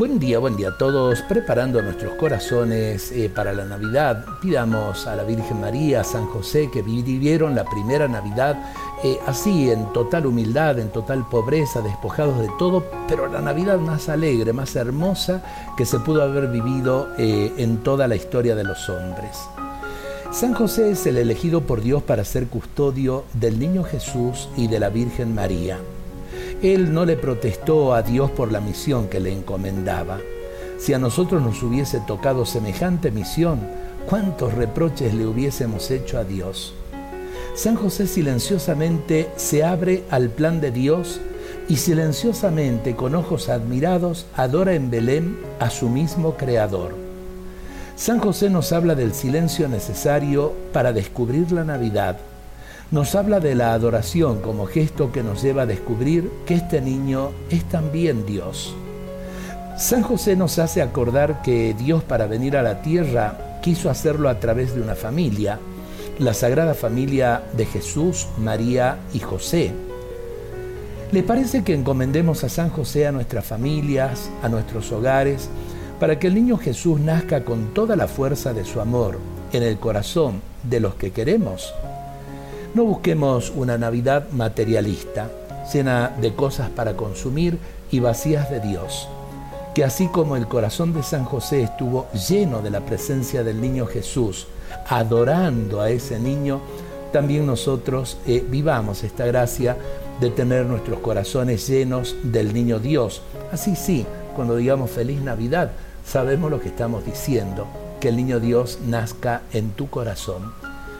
Buen día, buen día a todos. Preparando nuestros corazones eh, para la Navidad, pidamos a la Virgen María, a San José, que vivieron la primera Navidad eh, así, en total humildad, en total pobreza, despojados de todo, pero la Navidad más alegre, más hermosa que se pudo haber vivido eh, en toda la historia de los hombres. San José es el elegido por Dios para ser custodio del niño Jesús y de la Virgen María. Él no le protestó a Dios por la misión que le encomendaba. Si a nosotros nos hubiese tocado semejante misión, ¿cuántos reproches le hubiésemos hecho a Dios? San José silenciosamente se abre al plan de Dios y silenciosamente, con ojos admirados, adora en Belén a su mismo Creador. San José nos habla del silencio necesario para descubrir la Navidad nos habla de la adoración como gesto que nos lleva a descubrir que este niño es también Dios. San José nos hace acordar que Dios para venir a la tierra quiso hacerlo a través de una familia, la Sagrada Familia de Jesús, María y José. ¿Le parece que encomendemos a San José a nuestras familias, a nuestros hogares, para que el niño Jesús nazca con toda la fuerza de su amor en el corazón de los que queremos? No busquemos una Navidad materialista, llena de cosas para consumir y vacías de Dios. Que así como el corazón de San José estuvo lleno de la presencia del niño Jesús, adorando a ese niño, también nosotros eh, vivamos esta gracia de tener nuestros corazones llenos del niño Dios. Así sí, cuando digamos feliz Navidad, sabemos lo que estamos diciendo, que el niño Dios nazca en tu corazón.